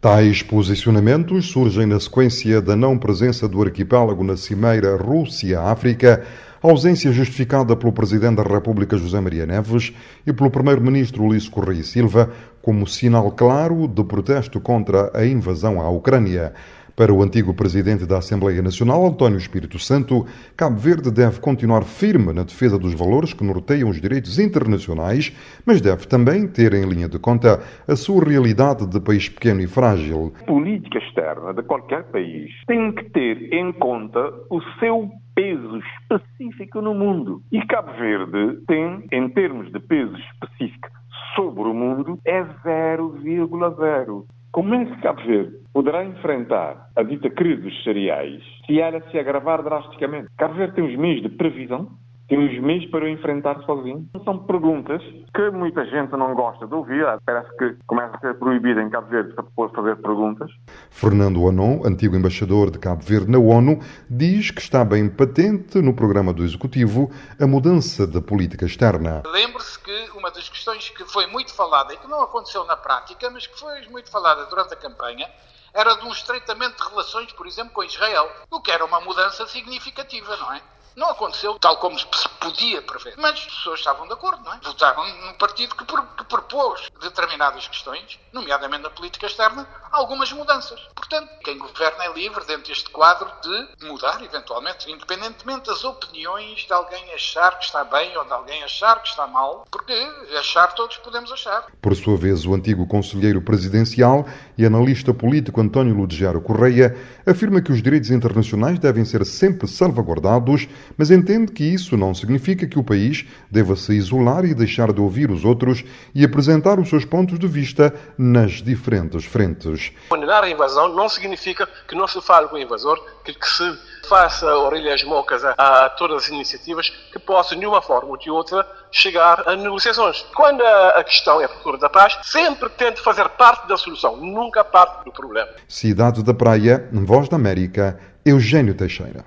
Tais posicionamentos surgem na sequência da não presença do arquipélago na cimeira Rússia-África, ausência justificada pelo Presidente da República José Maria Neves e pelo Primeiro-Ministro Luís Correia Silva, como sinal claro de protesto contra a invasão à Ucrânia. Para o antigo presidente da Assembleia Nacional, António Espírito Santo, Cabo Verde deve continuar firme na defesa dos valores que norteiam os direitos internacionais, mas deve também ter em linha de conta a sua realidade de país pequeno e frágil. A política externa de qualquer país tem que ter em conta o seu peso específico no mundo. E Cabo Verde tem, em termos de peso específico sobre o mundo, é 0,0. Como é que Cabo Verde poderá enfrentar a dita crise dos cereais se ela se agravar drasticamente? Cabo Verde tem os meios de previsão, tem os meios para o enfrentar sozinho? São perguntas que muita gente não gosta de ouvir. Parece que começa a ser proibido em Cabo Verde fazer perguntas. Fernando Anon, antigo embaixador de Cabo Verde na ONU, diz que está bem patente no programa do Executivo a mudança da política externa. Lembre-se que uma das questões que foi muito falada e que não aconteceu na prática, mas que foi muito falada durante a campanha, era de um estreitamento de relações, por exemplo, com Israel, o que era uma mudança significativa, não é? Não aconteceu tal como se podia prever. Mas as pessoas estavam de acordo, não é? Votaram num partido que, que propôs determinadas questões, nomeadamente na política externa, algumas mudanças. Portanto, quem governa é livre, dentro deste quadro, de mudar, eventualmente, independentemente das opiniões de alguém achar que está bem ou de alguém achar que está mal, porque achar todos podemos achar. Por sua vez, o antigo conselheiro presidencial e analista político António Ludgero Correia afirma que os direitos internacionais devem ser sempre salvaguardados mas entende que isso não significa que o país deva se isolar e deixar de ouvir os outros e apresentar os seus pontos de vista nas diferentes frentes. Condenar a invasão não significa que não se fale com o invasor, que, que se faça orelhas mocas a, a, todas as iniciativas que possam, de uma forma ou de outra, chegar a negociações. Quando a, a questão é a procura da paz, sempre tente fazer parte da solução, nunca parte do problema. Cidade da Praia, Voz da América, Eugênio Teixeira.